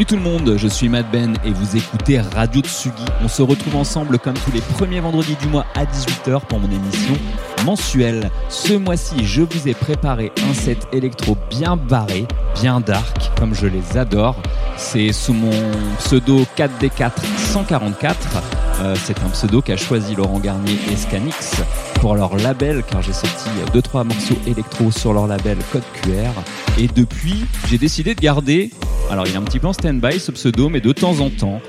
Salut tout le monde, je suis Matt Ben et vous écoutez Radio Tsugi. On se retrouve ensemble comme tous les premiers vendredis du mois à 18h pour mon émission mensuelle. Ce mois-ci, je vous ai préparé un set électro bien barré, bien dark, comme je les adore. C'est sous mon pseudo 4D4 144. Euh, c'est un pseudo qu'a choisi Laurent Garnier et Scanix pour leur label, car j'ai sorti 2-3 morceaux électro sur leur label Code QR. Et depuis, j'ai décidé de garder alors il est un petit peu en stand-by ce pseudo, mais de temps en temps,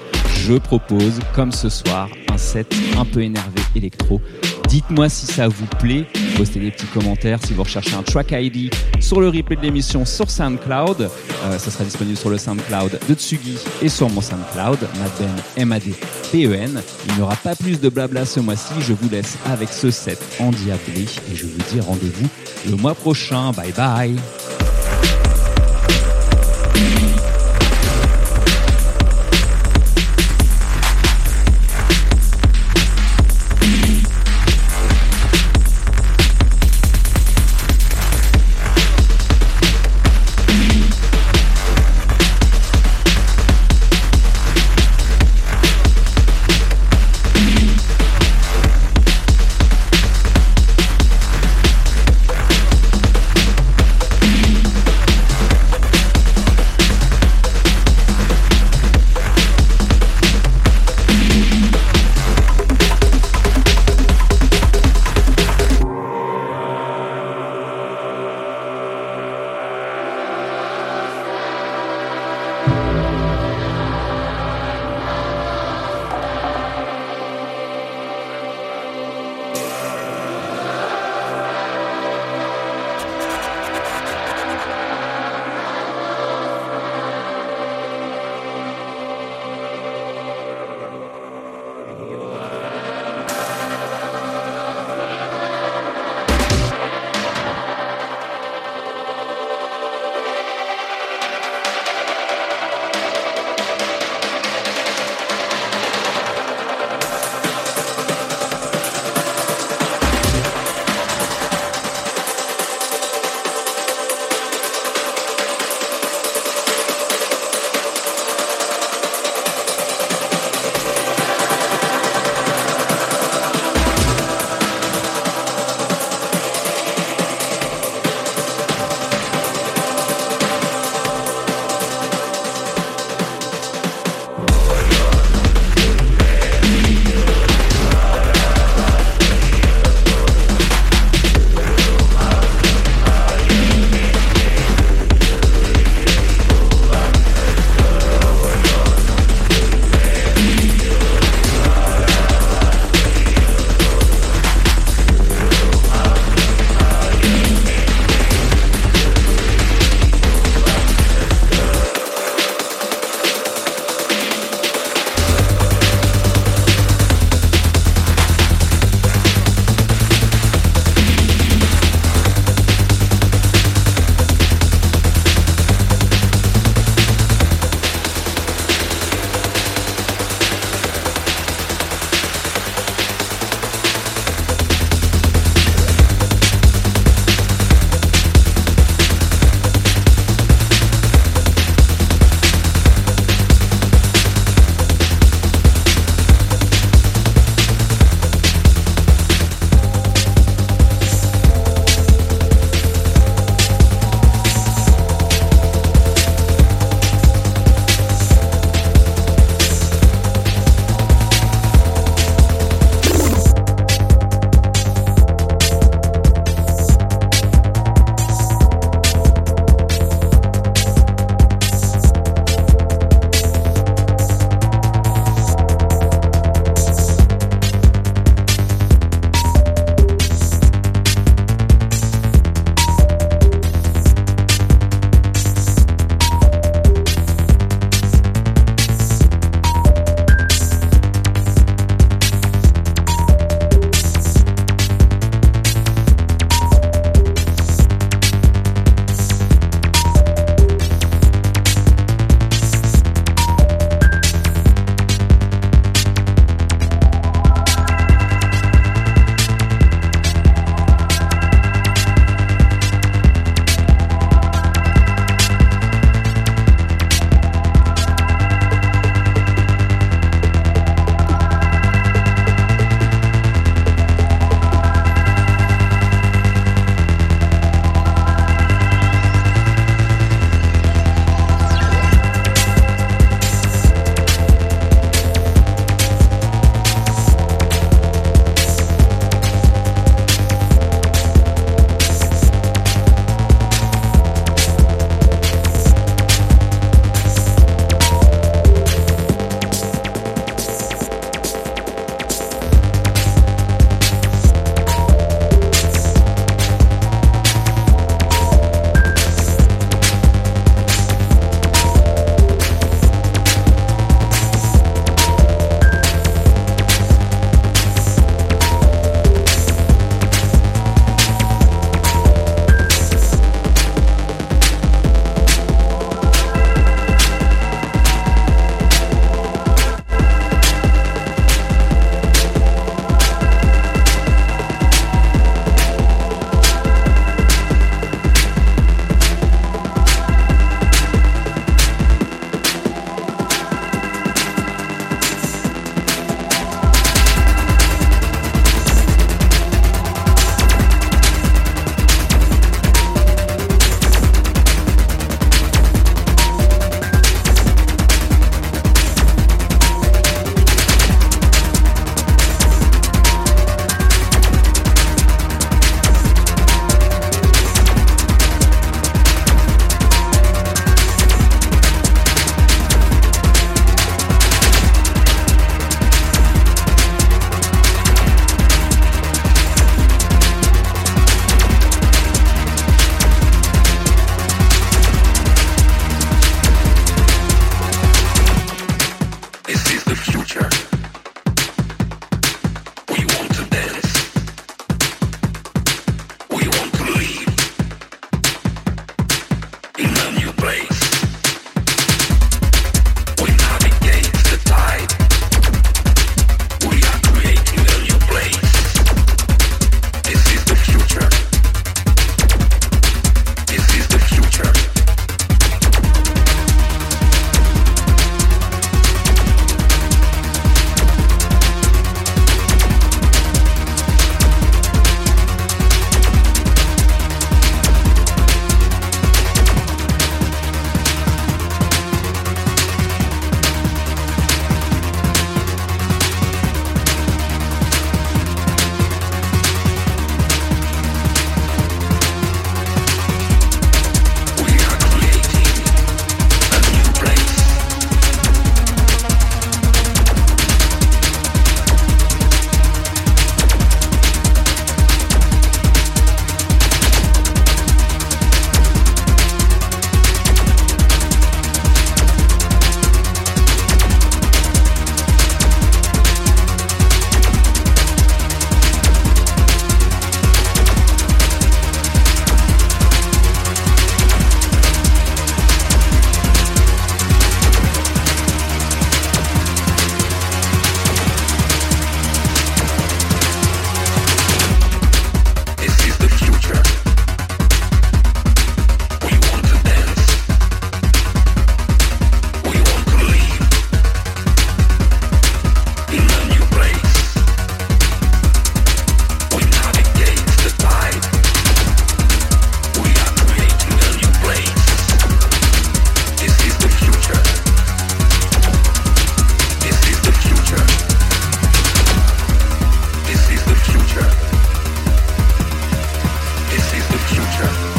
je propose, comme ce soir, un set un peu énervé électro. Dites-moi si ça vous plaît, postez des petits commentaires si vous recherchez un track ID sur le replay de l'émission sur SoundCloud. Euh, ça sera disponible sur le SoundCloud de Tsugi et sur mon SoundCloud, Madben M-A-D-P-E-N. Il n'y aura pas plus de blabla ce mois-ci, je vous laisse avec ce set endiablé et je vous dis rendez-vous le mois prochain. Bye bye Culture.